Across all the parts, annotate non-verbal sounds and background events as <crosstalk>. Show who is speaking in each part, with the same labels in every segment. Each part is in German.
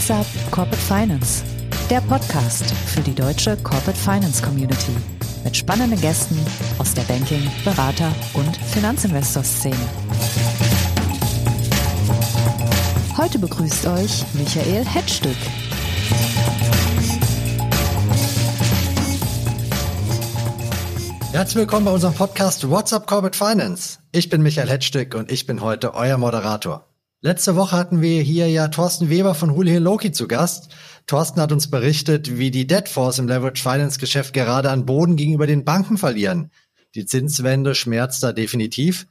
Speaker 1: What's Up Corporate Finance, der Podcast für die deutsche Corporate Finance Community mit spannenden Gästen aus der Banking-, Berater- und Finanzinvestor-Szene. Heute begrüßt euch Michael Hetzstück.
Speaker 2: Herzlich willkommen bei unserem Podcast What's Up Corporate Finance. Ich bin Michael Hetzstück und ich bin heute euer Moderator. Letzte Woche hatten wir hier ja Thorsten Weber von Huli Loki zu Gast. Thorsten hat uns berichtet, wie die Debt Force im Leverage Finance Geschäft gerade an Boden gegenüber den Banken verlieren. Die Zinswende schmerzt da definitiv.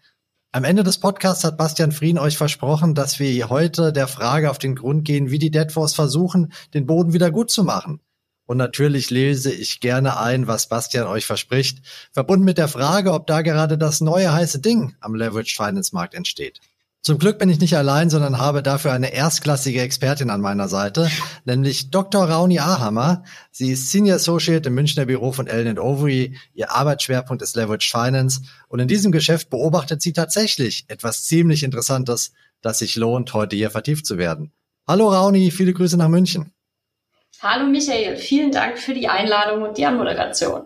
Speaker 2: Am Ende des Podcasts hat Bastian Frien euch versprochen, dass wir heute der Frage auf den Grund gehen, wie die Debt Force versuchen, den Boden wieder gut zu machen. Und natürlich lese ich gerne ein, was Bastian euch verspricht, verbunden mit der Frage, ob da gerade das neue heiße Ding am Leverage Finance Markt entsteht. Zum Glück bin ich nicht allein, sondern habe dafür eine erstklassige Expertin an meiner Seite, nämlich Dr. Rauni Ahammer. Sie ist Senior Associate im Münchner Büro von Ellen Overy. Ihr Arbeitsschwerpunkt ist Leverage Finance. Und in diesem Geschäft beobachtet sie tatsächlich etwas ziemlich Interessantes, das sich lohnt, heute hier vertieft zu werden. Hallo Rauni, viele Grüße nach München.
Speaker 3: Hallo Michael, vielen Dank für die Einladung und die Anmoderation.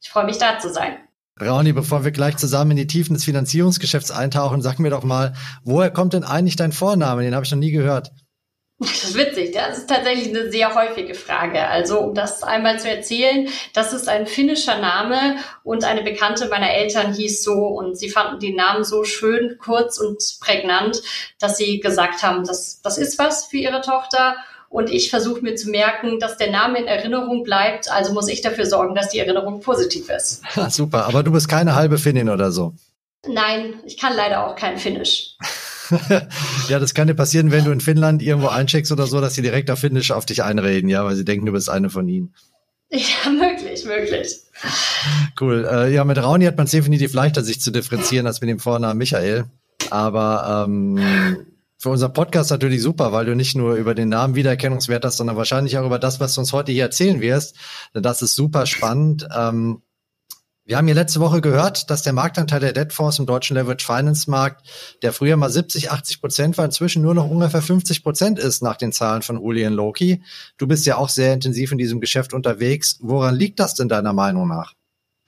Speaker 3: Ich freue mich da zu sein.
Speaker 2: Rauni, bevor wir gleich zusammen in die Tiefen des Finanzierungsgeschäfts eintauchen, sag mir doch mal, woher kommt denn eigentlich dein Vorname? Den habe ich noch nie gehört.
Speaker 3: Das ist witzig, das ist tatsächlich eine sehr häufige Frage. Also um das einmal zu erzählen, das ist ein finnischer Name und eine Bekannte meiner Eltern hieß so und sie fanden den Namen so schön, kurz und prägnant, dass sie gesagt haben, das, das ist was für ihre Tochter und ich versuche mir zu merken, dass der Name in Erinnerung bleibt. Also muss ich dafür sorgen, dass die Erinnerung positiv ist. <laughs>
Speaker 2: Super, aber du bist keine halbe Finnin oder so.
Speaker 3: Nein, ich kann leider auch kein Finnisch. <laughs>
Speaker 2: ja, das kann dir passieren, wenn du in Finnland irgendwo eincheckst oder so, dass sie direkt auf Finnisch auf dich einreden, ja, weil sie denken, du bist eine von ihnen.
Speaker 3: Ja, <laughs> möglich, möglich.
Speaker 2: Cool. Äh, ja, mit Rauni hat man es definitiv leichter, sich zu differenzieren, als mit dem Vornamen Michael. Aber ähm, für unser Podcast natürlich super, weil du nicht nur über den Namen Wiedererkennungswert hast, sondern wahrscheinlich auch über das, was du uns heute hier erzählen wirst. Denn das ist super spannend. Ähm, wir haben hier letzte Woche gehört, dass der Marktanteil der Debt Fonds im deutschen Leverage Finance Markt, der früher mal 70, 80 Prozent war, inzwischen nur noch ungefähr 50 Prozent ist nach den Zahlen von Uli und Loki. Du bist ja auch sehr intensiv in diesem Geschäft unterwegs. Woran liegt das denn deiner Meinung nach?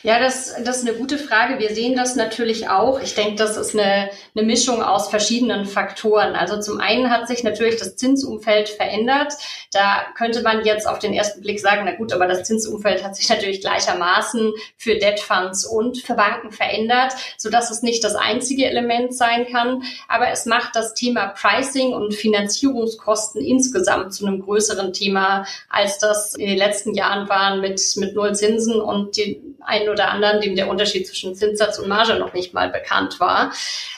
Speaker 3: Ja, das, das ist eine gute Frage. Wir sehen das natürlich auch. Ich denke, das ist eine, eine Mischung aus verschiedenen Faktoren. Also zum einen hat sich natürlich das Zinsumfeld verändert. Da könnte man jetzt auf den ersten Blick sagen, na gut, aber das Zinsumfeld hat sich natürlich gleichermaßen für Debt Funds und für Banken verändert, sodass es nicht das einzige Element sein kann. Aber es macht das Thema Pricing und Finanzierungskosten insgesamt zu einem größeren Thema, als das in den letzten Jahren waren mit, mit Null Zinsen und die einen oder anderen, dem der Unterschied zwischen Zinssatz und Marge noch nicht mal bekannt war.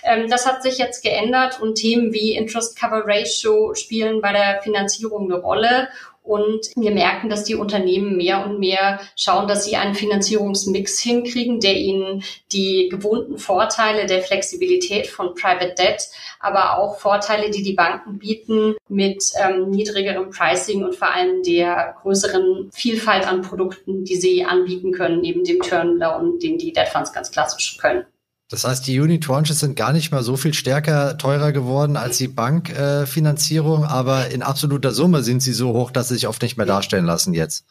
Speaker 3: Ähm, das hat sich jetzt geändert und Themen wie Interest Cover Ratio spielen bei der Finanzierung eine Rolle. Und wir merken, dass die Unternehmen mehr und mehr schauen, dass sie einen Finanzierungsmix hinkriegen, der ihnen die gewohnten Vorteile der Flexibilität von Private Debt, aber auch Vorteile, die die Banken bieten mit ähm, niedrigerem Pricing und vor allem der größeren Vielfalt an Produkten, die sie anbieten können, neben dem Turndown, den die Debt Funds ganz klassisch können.
Speaker 2: Das heißt, die Unitranches sind gar nicht mal so viel stärker teurer geworden als die Bankfinanzierung, äh, aber in absoluter Summe sind sie so hoch, dass sie sich oft nicht mehr darstellen lassen jetzt.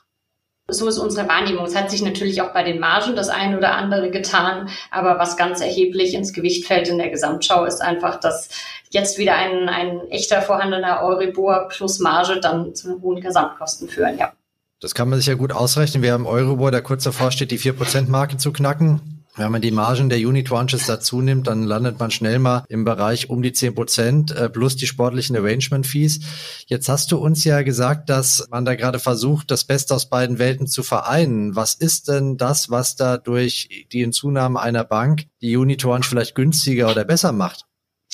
Speaker 3: So ist unsere Wahrnehmung. Es hat sich natürlich auch bei den Margen das eine oder andere getan, aber was ganz erheblich ins Gewicht fällt in der Gesamtschau ist einfach, dass jetzt wieder ein, ein echter vorhandener Euribor plus Marge dann zu hohen Gesamtkosten führen, ja.
Speaker 2: Das kann man sich ja gut ausrechnen. Wir haben Euribor, der kurz davor steht, die 4%-Marke zu knacken. Wenn man die Margen der Unit-Tranches dazu nimmt, dann landet man schnell mal im Bereich um die 10 Prozent äh, plus die sportlichen Arrangement-Fees. Jetzt hast du uns ja gesagt, dass man da gerade versucht, das Beste aus beiden Welten zu vereinen. Was ist denn das, was da durch die Hinzunahme einer Bank die Unit-Tranche vielleicht günstiger oder besser macht?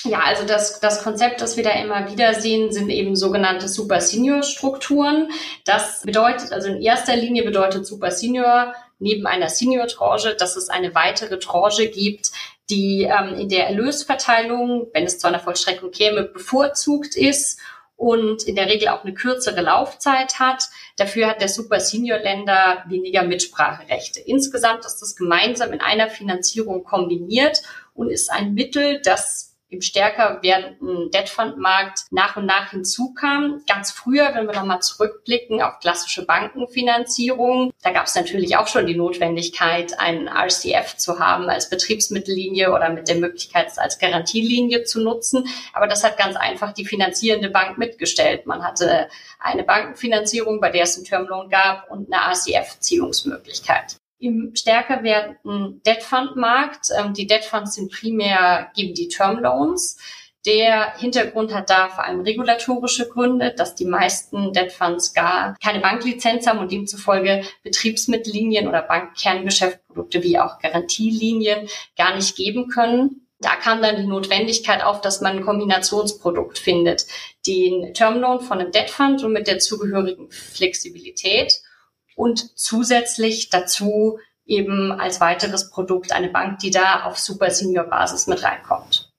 Speaker 3: Ja, also das, das Konzept, das wir da immer wieder sehen, sind eben sogenannte Super Senior Strukturen. Das bedeutet, also in erster Linie bedeutet Super Senior neben einer Senior-Tranche, dass es eine weitere Tranche gibt, die ähm, in der Erlösverteilung, wenn es zu einer Vollstreckung käme, bevorzugt ist und in der Regel auch eine kürzere Laufzeit hat. Dafür hat der Super Senior Länder weniger Mitspracherechte. Insgesamt ist das gemeinsam in einer Finanzierung kombiniert und ist ein Mittel, das im stärker werdenden Debt Fund Markt nach und nach hinzukam. Ganz früher, wenn wir nochmal zurückblicken auf klassische Bankenfinanzierung, da gab es natürlich auch schon die Notwendigkeit, einen RCF zu haben als Betriebsmittellinie oder mit der Möglichkeit, es als Garantielinie zu nutzen. Aber das hat ganz einfach die finanzierende Bank mitgestellt. Man hatte eine Bankenfinanzierung, bei der es einen Termloan gab und eine RCF-Ziehungsmöglichkeit im stärker werdenden Debt Fund Markt. Ähm, die Debt Funds sind primär, geben die Term Loans. Der Hintergrund hat da vor allem regulatorische Gründe, dass die meisten Debt Funds gar keine Banklizenz haben und demzufolge Betriebsmittellinien oder Bankkerngeschäftsprodukte wie auch Garantielinien gar nicht geben können. Da kam dann die Notwendigkeit auf, dass man ein Kombinationsprodukt findet. Den Termloan von einem Debt Fund und mit der zugehörigen Flexibilität und zusätzlich dazu eben als weiteres Produkt eine Bank, die da auf Super Senior Basis mit reinkommt.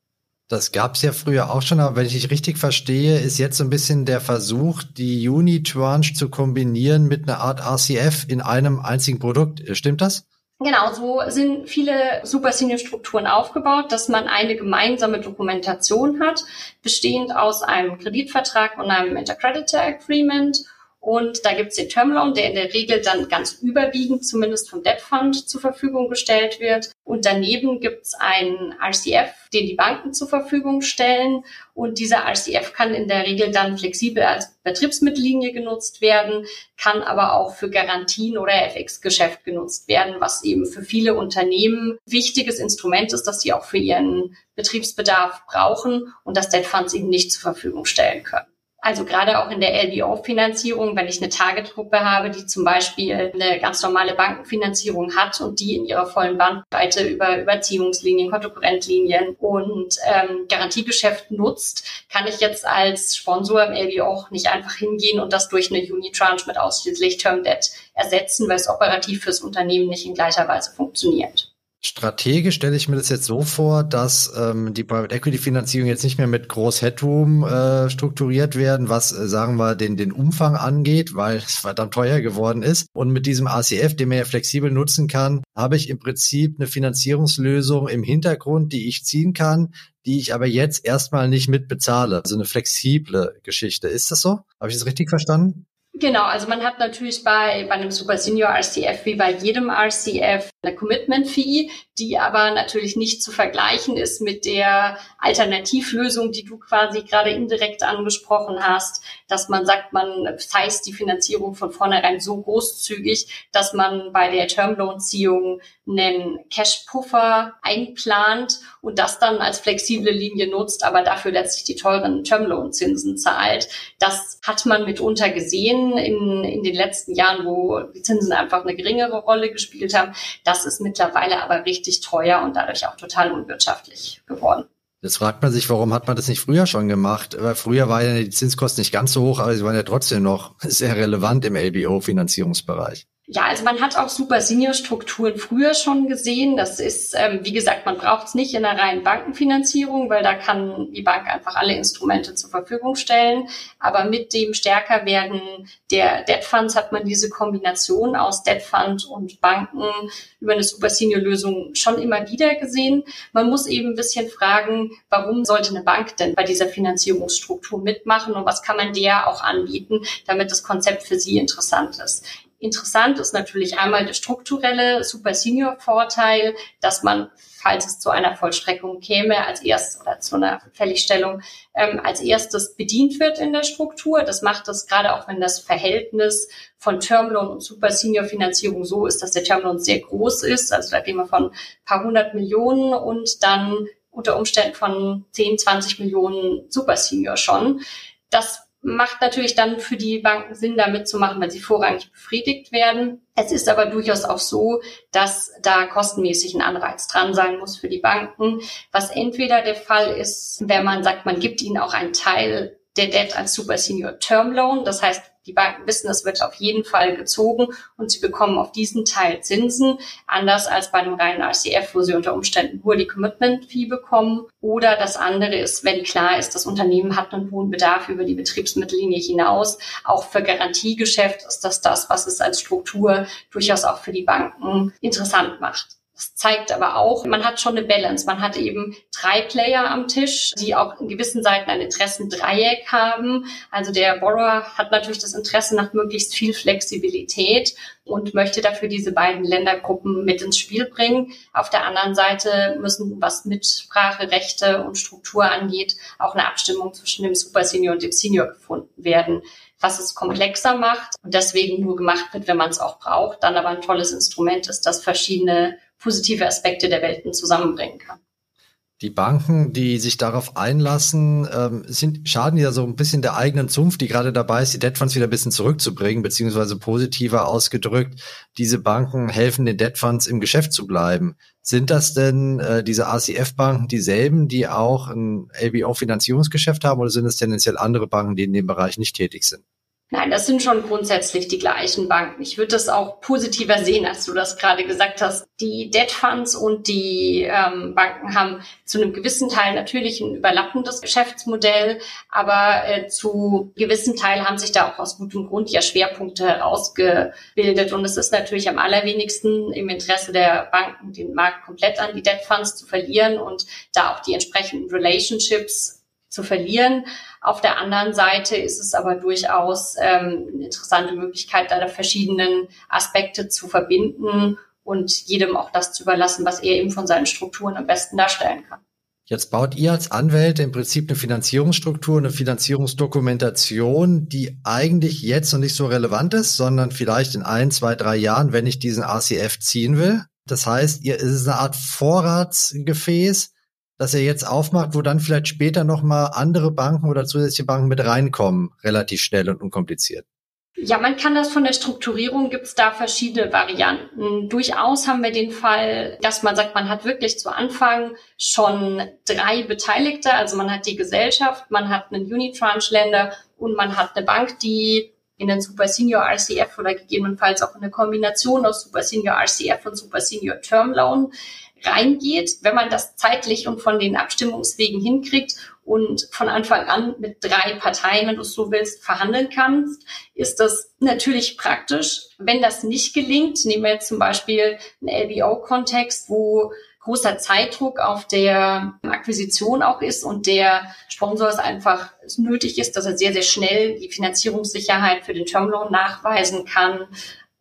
Speaker 2: Das gab es ja früher auch schon, aber wenn ich dich richtig verstehe, ist jetzt so ein bisschen der Versuch, die Unitranche zu kombinieren mit einer Art RCF in einem einzigen Produkt. Stimmt das?
Speaker 3: Genau, so sind viele Super Senior Strukturen aufgebaut, dass man eine gemeinsame Dokumentation hat, bestehend aus einem Kreditvertrag und einem Intercreditor Agreement und da gibt es den Termloan, der in der Regel dann ganz überwiegend zumindest vom Debt Fund zur Verfügung gestellt wird. Und daneben gibt es einen RCF, den die Banken zur Verfügung stellen. Und dieser RCF kann in der Regel dann flexibel als Betriebsmittellinie genutzt werden, kann aber auch für Garantien oder FX-Geschäft genutzt werden, was eben für viele Unternehmen wichtiges Instrument ist, dass sie auch für ihren Betriebsbedarf brauchen und das Debt Funds eben nicht zur Verfügung stellen können. Also gerade auch in der LBO-Finanzierung, wenn ich eine Targetgruppe habe, die zum Beispiel eine ganz normale Bankenfinanzierung hat und die in ihrer vollen Bandbreite über Überziehungslinien, Kontokorrentlinien und ähm, Garantiegeschäft nutzt, kann ich jetzt als Sponsor im LBO nicht einfach hingehen und das durch eine Unitranche mit ausschließlich Term Debt ersetzen, weil es operativ fürs Unternehmen nicht in gleicher Weise funktioniert.
Speaker 2: Strategisch stelle ich mir das jetzt so vor, dass ähm, die Private Equity Finanzierung jetzt nicht mehr mit Groß Headroom äh, strukturiert werden, was äh, sagen wir den den Umfang angeht, weil es verdammt teuer geworden ist. Und mit diesem ACF, den man ja flexibel nutzen kann, habe ich im Prinzip eine Finanzierungslösung im Hintergrund, die ich ziehen kann, die ich aber jetzt erstmal nicht mitbezahle. Also eine flexible Geschichte. Ist das so? Habe ich das richtig verstanden?
Speaker 3: Genau, also man hat natürlich bei, bei einem Super Senior RCF wie bei jedem RCF eine Commitment Fee, die aber natürlich nicht zu vergleichen ist mit der Alternativlösung, die du quasi gerade indirekt angesprochen hast, dass man sagt, man heißt die Finanzierung von vornherein so großzügig, dass man bei der Termlohnziehung einen Cash-Puffer einplant und das dann als flexible Linie nutzt, aber dafür letztlich die teuren Termlohnzinsen zahlt. Das hat man mitunter gesehen in, in den letzten Jahren, wo die Zinsen einfach eine geringere Rolle gespielt haben. Das ist mittlerweile aber richtig teuer und dadurch auch total unwirtschaftlich geworden.
Speaker 2: Jetzt fragt man sich, warum hat man das nicht früher schon gemacht? Weil früher waren ja die Zinskosten nicht ganz so hoch, aber sie waren ja trotzdem noch sehr relevant im LBO-Finanzierungsbereich.
Speaker 3: Ja, also man hat auch Super Senior Strukturen früher schon gesehen. Das ist, ähm, wie gesagt, man braucht es nicht in einer reinen Bankenfinanzierung, weil da kann die Bank einfach alle Instrumente zur Verfügung stellen. Aber mit dem stärker werden der Debt Funds hat man diese Kombination aus Debt Fund und Banken über eine Super Senior Lösung schon immer wieder gesehen. Man muss eben ein bisschen fragen, warum sollte eine Bank denn bei dieser Finanzierungsstruktur mitmachen und was kann man der auch anbieten, damit das Konzept für sie interessant ist. Interessant ist natürlich einmal der strukturelle Super Senior Vorteil, dass man, falls es zu einer Vollstreckung käme, als erstes oder zu einer Fälligstellung ähm, als erstes bedient wird in der Struktur. Das macht es gerade auch, wenn das Verhältnis von Termloan und Super Senior Finanzierung so ist, dass der Termloan sehr groß ist. Also da gehen wir von paar hundert Millionen und dann unter Umständen von 10, 20 Millionen Super Senior schon. Das macht natürlich dann für die Banken Sinn, da mitzumachen, weil sie vorrangig befriedigt werden. Es ist aber durchaus auch so, dass da kostenmäßig ein Anreiz dran sein muss für die Banken, was entweder der Fall ist, wenn man sagt, man gibt ihnen auch einen Teil der Debt als Super Senior Term Loan. Das heißt, die Banken wissen, es wird auf jeden Fall gezogen und sie bekommen auf diesen Teil Zinsen, anders als bei einem reinen RCF, wo sie unter Umständen nur die Commitment-Fee bekommen. Oder das andere ist, wenn klar ist, das Unternehmen hat einen hohen Bedarf über die Betriebsmittellinie hinaus. Auch für Garantiegeschäft ist das das, was es als Struktur durchaus auch für die Banken interessant macht. Das zeigt aber auch, man hat schon eine Balance. Man hat eben drei Player am Tisch, die auch in gewissen Seiten ein Interessendreieck haben. Also der Borrower hat natürlich das Interesse nach möglichst viel Flexibilität und möchte dafür diese beiden Ländergruppen mit ins Spiel bringen. Auf der anderen Seite müssen, was Mitspracherechte und Struktur angeht, auch eine Abstimmung zwischen dem Super Senior und dem Senior gefunden werden was es komplexer macht und deswegen nur gemacht wird, wenn man es auch braucht, dann aber ein tolles Instrument ist, das verschiedene positive Aspekte der Welten zusammenbringen kann.
Speaker 2: Die Banken, die sich darauf einlassen, ähm, sind, schaden ja so ein bisschen der eigenen Zunft, die gerade dabei ist, die Debt Funds wieder ein bisschen zurückzubringen, beziehungsweise positiver ausgedrückt, diese Banken helfen den Debt Funds im Geschäft zu bleiben. Sind das denn äh, diese ACF-Banken dieselben, die auch ein LBO-Finanzierungsgeschäft haben, oder sind es tendenziell andere Banken, die in dem Bereich nicht tätig sind?
Speaker 3: Nein, das sind schon grundsätzlich die gleichen Banken. Ich würde das auch positiver sehen, als du das gerade gesagt hast. Die Debt Funds und die ähm, Banken haben zu einem gewissen Teil natürlich ein überlappendes Geschäftsmodell, aber äh, zu gewissen Teil haben sich da auch aus gutem Grund ja Schwerpunkte herausgebildet. Und es ist natürlich am allerwenigsten im Interesse der Banken, den Markt komplett an die Debt Funds zu verlieren und da auch die entsprechenden Relationships zu verlieren. Auf der anderen Seite ist es aber durchaus ähm, eine interessante Möglichkeit, da verschiedenen Aspekte zu verbinden und jedem auch das zu überlassen, was er eben von seinen Strukturen am besten darstellen kann.
Speaker 2: Jetzt baut ihr als Anwälte im Prinzip eine Finanzierungsstruktur, eine Finanzierungsdokumentation, die eigentlich jetzt noch nicht so relevant ist, sondern vielleicht in ein, zwei, drei Jahren, wenn ich diesen ACF ziehen will. Das heißt, ihr ist eine Art Vorratsgefäß, dass er jetzt aufmacht, wo dann vielleicht später nochmal andere Banken oder zusätzliche Banken mit reinkommen, relativ schnell und unkompliziert?
Speaker 3: Ja, man kann das von der Strukturierung gibt es da verschiedene Varianten. Durchaus haben wir den Fall, dass man sagt, man hat wirklich zu Anfang schon drei Beteiligte. Also man hat die Gesellschaft, man hat einen Unitranche-Länder und man hat eine Bank, die in den Super Senior RCF oder gegebenenfalls auch in eine Kombination aus Super Senior RCF und Super Senior Term Loan reingeht, wenn man das zeitlich und von den Abstimmungswegen hinkriegt und von Anfang an mit drei Parteien, wenn du es so willst, verhandeln kannst, ist das natürlich praktisch. Wenn das nicht gelingt, nehmen wir jetzt zum Beispiel einen LBO-Kontext, wo großer Zeitdruck auf der Akquisition auch ist und der Sponsor es einfach nötig ist, dass er sehr, sehr schnell die Finanzierungssicherheit für den Termloan nachweisen kann,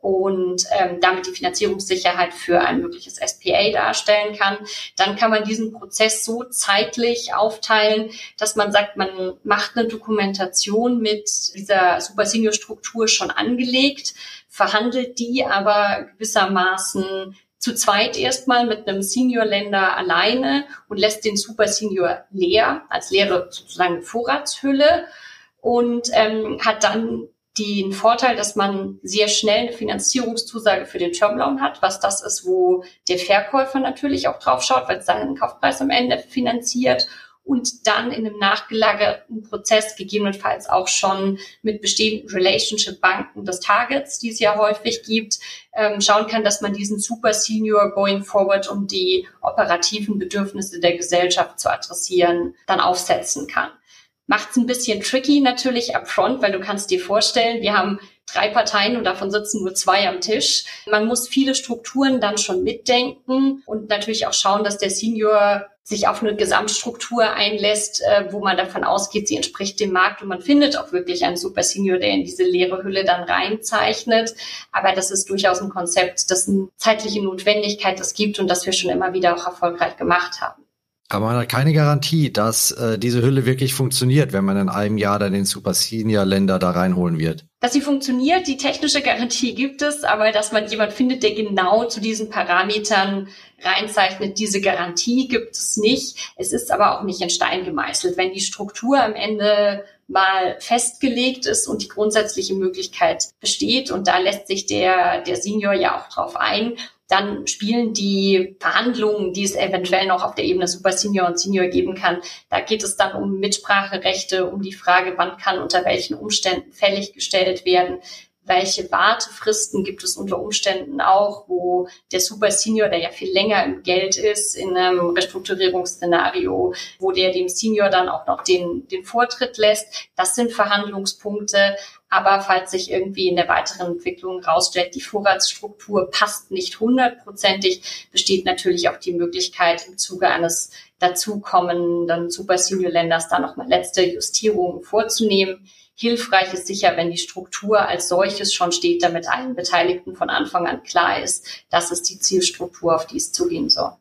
Speaker 3: und ähm, damit die Finanzierungssicherheit für ein mögliches SPA darstellen kann, dann kann man diesen Prozess so zeitlich aufteilen, dass man sagt, man macht eine Dokumentation mit dieser Super Senior Struktur schon angelegt, verhandelt die aber gewissermaßen zu zweit erstmal mit einem Senior-Länder alleine und lässt den Super Senior leer, als leere sozusagen Vorratshülle und ähm, hat dann den Vorteil, dass man sehr schnell eine Finanzierungszusage für den Termloan hat, was das ist, wo der Verkäufer natürlich auch drauf schaut, weil es seinen Kaufpreis am Ende finanziert und dann in einem nachgelagerten Prozess gegebenenfalls auch schon mit bestehenden Relationship-Banken des Targets, die es ja häufig gibt, ähm, schauen kann, dass man diesen Super Senior going forward, um die operativen Bedürfnisse der Gesellschaft zu adressieren, dann aufsetzen kann macht es ein bisschen tricky natürlich upfront, weil du kannst dir vorstellen, wir haben drei Parteien und davon sitzen nur zwei am Tisch. Man muss viele Strukturen dann schon mitdenken und natürlich auch schauen, dass der Senior sich auf eine Gesamtstruktur einlässt, äh, wo man davon ausgeht, sie entspricht dem Markt und man findet auch wirklich einen Super Senior, der in diese leere Hülle dann reinzeichnet. Aber das ist durchaus ein Konzept, das eine zeitliche Notwendigkeit das gibt und das wir schon immer wieder auch erfolgreich gemacht haben.
Speaker 2: Aber man hat keine Garantie, dass äh, diese Hülle wirklich funktioniert, wenn man in einem Jahr dann den Super Senior Länder da reinholen wird.
Speaker 3: Dass sie funktioniert, die technische Garantie gibt es, aber dass man jemand findet, der genau zu diesen Parametern reinzeichnet, diese Garantie gibt es nicht. Es ist aber auch nicht in Stein gemeißelt. Wenn die Struktur am Ende mal festgelegt ist und die grundsätzliche Möglichkeit besteht und da lässt sich der, der Senior ja auch drauf ein, dann spielen die Verhandlungen, die es eventuell noch auf der Ebene Super Senior und Senior geben kann, da geht es dann um Mitspracherechte, um die Frage, wann kann unter welchen Umständen fällig gestellt werden, welche Wartefristen gibt es unter Umständen auch, wo der Super Senior, der ja viel länger im Geld ist, in einem Restrukturierungsszenario, wo der dem Senior dann auch noch den, den Vortritt lässt. Das sind Verhandlungspunkte. Aber falls sich irgendwie in der weiteren Entwicklung herausstellt, die Vorratsstruktur passt nicht hundertprozentig, besteht natürlich auch die Möglichkeit, im Zuge eines dazukommenden Super Senior Länders da nochmal letzte Justierungen vorzunehmen. Hilfreich ist sicher, wenn die Struktur als solches schon steht, damit allen Beteiligten von Anfang an klar ist, das ist die Zielstruktur, auf die es zugehen soll.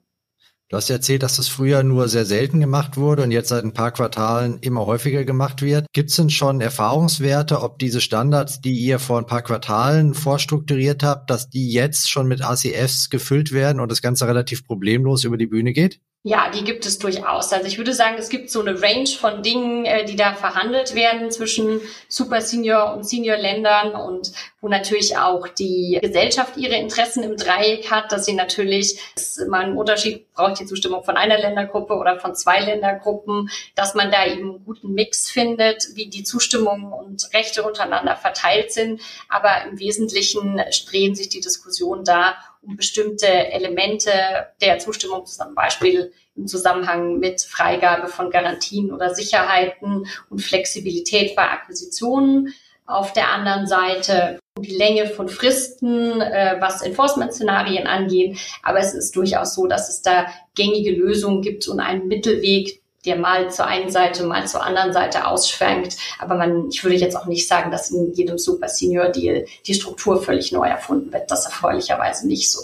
Speaker 2: Du hast erzählt, dass das früher nur sehr selten gemacht wurde und jetzt seit ein paar Quartalen immer häufiger gemacht wird. Gibt es denn schon Erfahrungswerte, ob diese Standards, die ihr vor ein paar Quartalen vorstrukturiert habt, dass die jetzt schon mit ACFs gefüllt werden und das Ganze relativ problemlos über die Bühne geht?
Speaker 3: Ja, die gibt es durchaus. Also ich würde sagen, es gibt so eine Range von Dingen, äh, die da verhandelt werden zwischen Super Senior und Senior Ländern und wo natürlich auch die Gesellschaft ihre Interessen im Dreieck hat, dass sie natürlich, dass man einen Unterschied braucht die Zustimmung von einer Ländergruppe oder von zwei Ländergruppen, dass man da eben einen guten Mix findet, wie die Zustimmung und Rechte untereinander verteilt sind. Aber im Wesentlichen drehen sich die Diskussionen da um bestimmte Elemente der Zustimmung, zum Beispiel im Zusammenhang mit Freigabe von Garantien oder Sicherheiten und Flexibilität bei Akquisitionen. Auf der anderen Seite die Länge von Fristen, äh, was Enforcement-Szenarien angeht. Aber es ist durchaus so, dass es da gängige Lösungen gibt und einen Mittelweg, der mal zur einen Seite, mal zur anderen Seite ausschwenkt. Aber man, ich würde jetzt auch nicht sagen, dass in jedem Super Senior Deal die Struktur völlig neu erfunden wird. Das erfreulicherweise nicht so.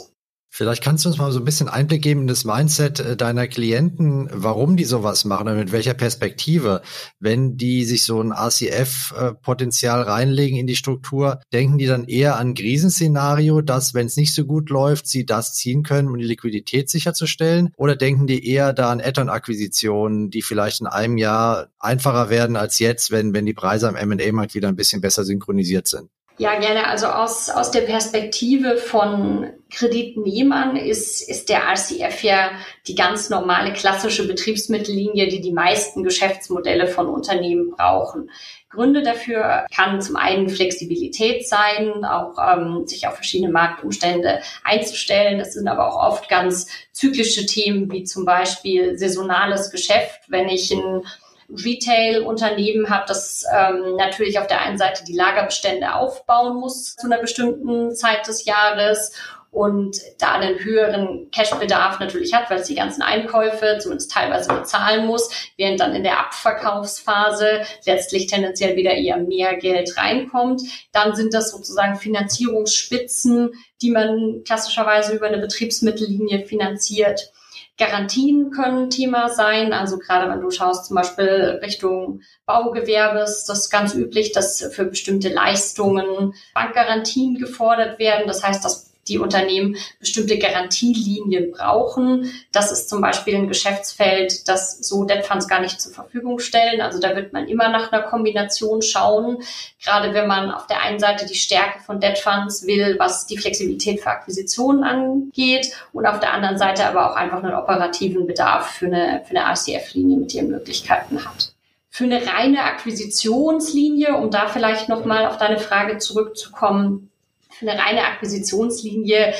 Speaker 2: Vielleicht kannst du uns mal so ein bisschen Einblick geben in das Mindset äh, deiner Klienten, warum die sowas machen und mit welcher Perspektive. Wenn die sich so ein ACF-Potenzial reinlegen in die Struktur, denken die dann eher an Krisenszenario, dass, wenn es nicht so gut läuft, sie das ziehen können, um die Liquidität sicherzustellen? Oder denken die eher da an Add-on-Akquisitionen, die vielleicht in einem Jahr einfacher werden als jetzt, wenn, wenn die Preise am M&A-Markt wieder ein bisschen besser synchronisiert sind?
Speaker 3: Ja, gerne. Also aus, aus der Perspektive von Kreditnehmern ist, ist der RCF ja die ganz normale klassische Betriebsmittellinie, die die meisten Geschäftsmodelle von Unternehmen brauchen. Gründe dafür kann zum einen Flexibilität sein, auch ähm, sich auf verschiedene Marktumstände einzustellen. Es sind aber auch oft ganz zyklische Themen wie zum Beispiel saisonales Geschäft. Wenn ich ein Retail-Unternehmen habe, das ähm, natürlich auf der einen Seite die Lagerbestände aufbauen muss zu einer bestimmten Zeit des Jahres und da einen höheren Cashbedarf natürlich hat, weil es die ganzen Einkäufe zumindest teilweise bezahlen muss, während dann in der Abverkaufsphase letztlich tendenziell wieder eher mehr Geld reinkommt. Dann sind das sozusagen Finanzierungsspitzen, die man klassischerweise über eine Betriebsmittellinie finanziert. Garantien können Thema sein. Also gerade wenn du schaust zum Beispiel Richtung Baugewerbes, das ist ganz üblich, dass für bestimmte Leistungen Bankgarantien gefordert werden. Das heißt, dass die Unternehmen bestimmte Garantielinien brauchen. Das ist zum Beispiel ein Geschäftsfeld, das so Debt Funds gar nicht zur Verfügung stellen. Also da wird man immer nach einer Kombination schauen. Gerade wenn man auf der einen Seite die Stärke von Debt Funds will, was die Flexibilität für Akquisitionen angeht und auf der anderen Seite aber auch einfach einen operativen Bedarf für eine, für eine RCF-Linie mit ihren Möglichkeiten hat für eine reine Akquisitionslinie, um da vielleicht nochmal auf deine Frage zurückzukommen, für eine reine Akquisitionslinie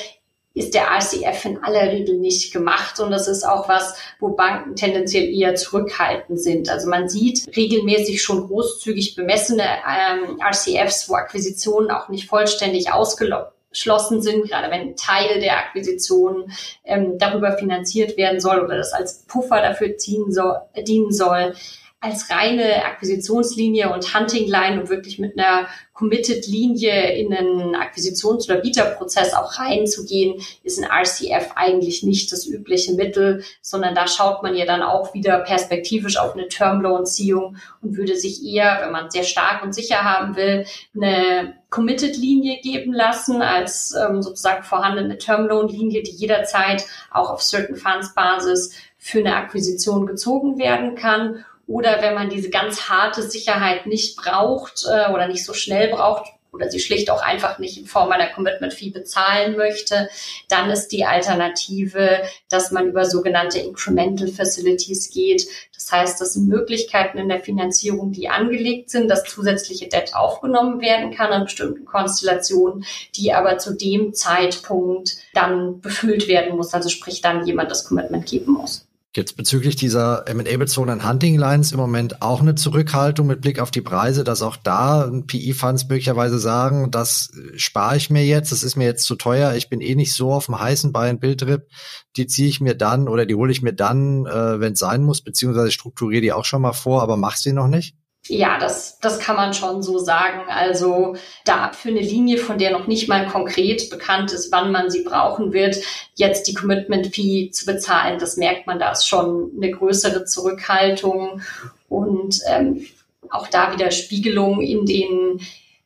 Speaker 3: ist der RCF in aller Regel nicht gemacht. Und das ist auch was, wo Banken tendenziell eher zurückhaltend sind. Also man sieht regelmäßig schon großzügig bemessene ähm, RCFs, wo Akquisitionen auch nicht vollständig ausgeschlossen sind, gerade wenn ein Teil der Akquisition ähm, darüber finanziert werden soll oder das als Puffer dafür ziehen soll, dienen soll als reine Akquisitionslinie und Hunting-Line und wirklich mit einer Committed-Linie in einen Akquisitions- oder Bieterprozess auch reinzugehen, ist ein RCF eigentlich nicht das übliche Mittel, sondern da schaut man ja dann auch wieder perspektivisch auf eine Termloan-Ziehung und würde sich eher, wenn man sehr stark und sicher haben will, eine Committed-Linie geben lassen als ähm, sozusagen vorhandene Termloan-Linie, die jederzeit auch auf Certain Funds-Basis für eine Akquisition gezogen werden kann oder wenn man diese ganz harte Sicherheit nicht braucht äh, oder nicht so schnell braucht oder sie schlicht auch einfach nicht in Form einer Commitment Fee bezahlen möchte, dann ist die Alternative, dass man über sogenannte Incremental Facilities geht. Das heißt, das sind Möglichkeiten in der Finanzierung, die angelegt sind, dass zusätzliche Debt aufgenommen werden kann an bestimmten Konstellationen, die aber zu dem Zeitpunkt dann befüllt werden muss, also sprich dann jemand das Commitment geben muss.
Speaker 2: Es bezüglich dieser M&A-bezogenen Hunting Lines im Moment auch eine Zurückhaltung mit Blick auf die Preise, dass auch da PI-Funds möglicherweise sagen, das spare ich mir jetzt, das ist mir jetzt zu teuer, ich bin eh nicht so auf dem heißen Bein Bildtrip, die ziehe ich mir dann oder die hole ich mir dann, äh, wenn es sein muss, beziehungsweise strukturiere die auch schon mal vor, aber mach sie noch nicht?
Speaker 3: Ja, das, das kann man schon so sagen. Also da für eine Linie, von der noch nicht mal konkret bekannt ist, wann man sie brauchen wird, jetzt die Commitment-Fee zu bezahlen, das merkt man, da ist schon eine größere Zurückhaltung und ähm, auch da wieder Spiegelung in den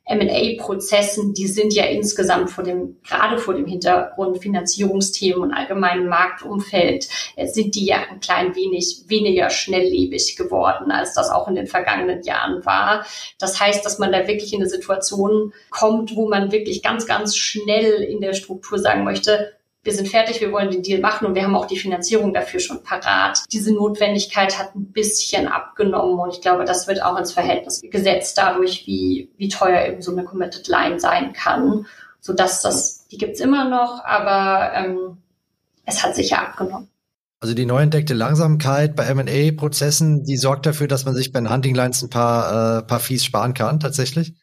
Speaker 3: M&A-Prozessen, die sind ja insgesamt vor dem, gerade vor dem Hintergrund Finanzierungsthemen und allgemeinen Marktumfeld, äh, sind die ja ein klein wenig weniger schnelllebig geworden, als das auch in den vergangenen Jahren war. Das heißt, dass man da wirklich in eine Situation kommt, wo man wirklich ganz, ganz schnell in der Struktur sagen möchte, wir sind fertig, wir wollen den Deal machen und wir haben auch die Finanzierung dafür schon parat. Diese Notwendigkeit hat ein bisschen abgenommen und ich glaube, das wird auch ins Verhältnis gesetzt dadurch, wie, wie teuer eben so eine Committed Line sein kann, sodass das, die gibt's immer noch, aber ähm, es hat sicher abgenommen.
Speaker 2: Also die neu entdeckte Langsamkeit bei M&A-Prozessen, die sorgt dafür, dass man sich bei den Hunting Lines ein paar, äh, paar Fees sparen kann, tatsächlich?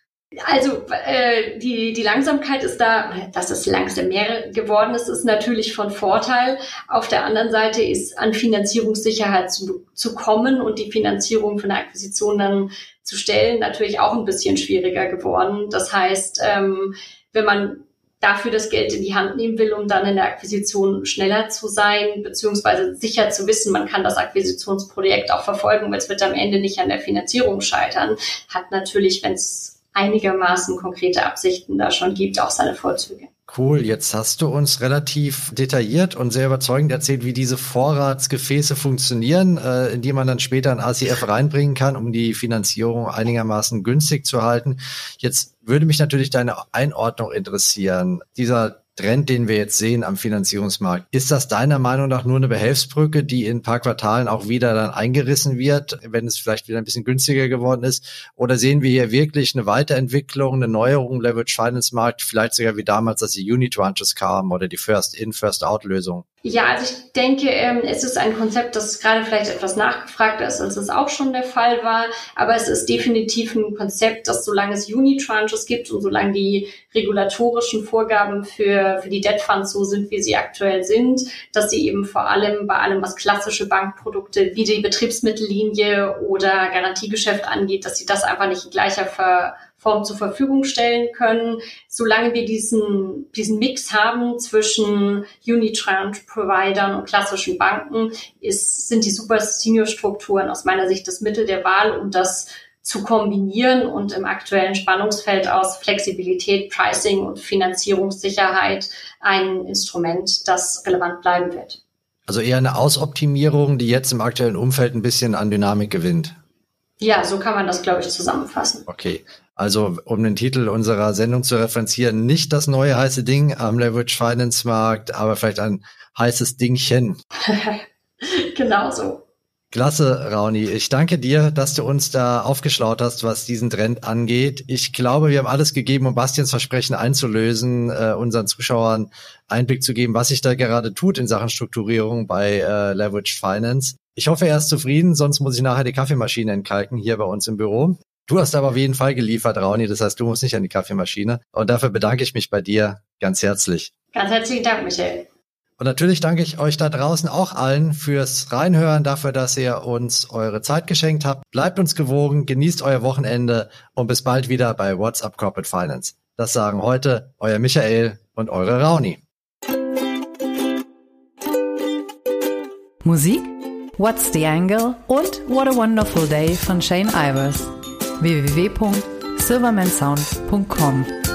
Speaker 3: Also äh, die, die Langsamkeit ist da, dass es langsam mehr geworden ist, ist natürlich von Vorteil. Auf der anderen Seite ist an Finanzierungssicherheit zu, zu kommen und die Finanzierung von der Akquisition dann zu stellen natürlich auch ein bisschen schwieriger geworden. Das heißt, ähm, wenn man dafür das Geld in die Hand nehmen will, um dann in der Akquisition schneller zu sein, beziehungsweise sicher zu wissen, man kann das Akquisitionsprojekt auch verfolgen, weil es wird am Ende nicht an der Finanzierung scheitern, hat natürlich, wenn es einigermaßen konkrete Absichten da schon gibt, auch seine Vorzüge.
Speaker 2: Cool, jetzt hast du uns relativ detailliert und sehr überzeugend erzählt, wie diese Vorratsgefäße funktionieren, äh, in die man dann später ein ACF reinbringen kann, um die Finanzierung einigermaßen günstig zu halten. Jetzt würde mich natürlich deine Einordnung interessieren. Dieser Trend, den wir jetzt sehen am Finanzierungsmarkt. Ist das deiner Meinung nach nur eine Behelfsbrücke, die in ein paar Quartalen auch wieder dann eingerissen wird, wenn es vielleicht wieder ein bisschen günstiger geworden ist? Oder sehen wir hier wirklich eine Weiterentwicklung, eine Neuerung im Leverage Finance Markt, vielleicht sogar wie damals, als die Unitranches kamen oder die First-In, First-Out-Lösung?
Speaker 3: Ja, also ich denke, ähm, es ist ein Konzept, das gerade vielleicht etwas nachgefragt ist, als es auch schon der Fall war. Aber es ist definitiv ein Konzept, das solange es Unitranches gibt und solange die regulatorischen Vorgaben für, für die Debt Funds so sind, wie sie aktuell sind, dass sie eben vor allem bei allem, was klassische Bankprodukte wie die Betriebsmittellinie oder Garantiegeschäft angeht, dass sie das einfach nicht in gleicher Ver Form zur Verfügung stellen können. Solange wir diesen, diesen Mix haben zwischen Unitranche-Providern und klassischen Banken, ist, sind die Super Senior-Strukturen aus meiner Sicht das Mittel der Wahl, um das zu kombinieren und im aktuellen Spannungsfeld aus Flexibilität, Pricing und Finanzierungssicherheit ein Instrument, das relevant bleiben wird.
Speaker 2: Also eher eine Ausoptimierung, die jetzt im aktuellen Umfeld ein bisschen an Dynamik gewinnt.
Speaker 3: Ja, so kann man das, glaube ich, zusammenfassen.
Speaker 2: Okay. Also, um den Titel unserer Sendung zu referenzieren, nicht das neue heiße Ding am Leverage Finance Markt, aber vielleicht ein heißes Dingchen. <laughs>
Speaker 3: genau so.
Speaker 2: Klasse, Rauni. Ich danke dir, dass du uns da aufgeschlaut hast, was diesen Trend angeht. Ich glaube, wir haben alles gegeben, um Bastians Versprechen einzulösen, äh, unseren Zuschauern Einblick zu geben, was sich da gerade tut in Sachen Strukturierung bei äh, Leverage Finance. Ich hoffe, er ist zufrieden, sonst muss ich nachher die Kaffeemaschine entkalken hier bei uns im Büro. Du hast aber auf jeden Fall geliefert, Rauni. Das heißt, du musst nicht an die Kaffeemaschine. Und dafür bedanke ich mich bei dir ganz herzlich.
Speaker 3: Ganz herzlichen Dank, Michael.
Speaker 2: Und natürlich danke ich euch da draußen auch allen fürs Reinhören, dafür, dass ihr uns eure Zeit geschenkt habt. Bleibt uns gewogen, genießt euer Wochenende und bis bald wieder bei WhatsApp Corporate Finance. Das sagen heute euer Michael und eure Rauni.
Speaker 1: Musik What's the Angle und What a Wonderful Day von Shane Ivers. www.silvermansound.com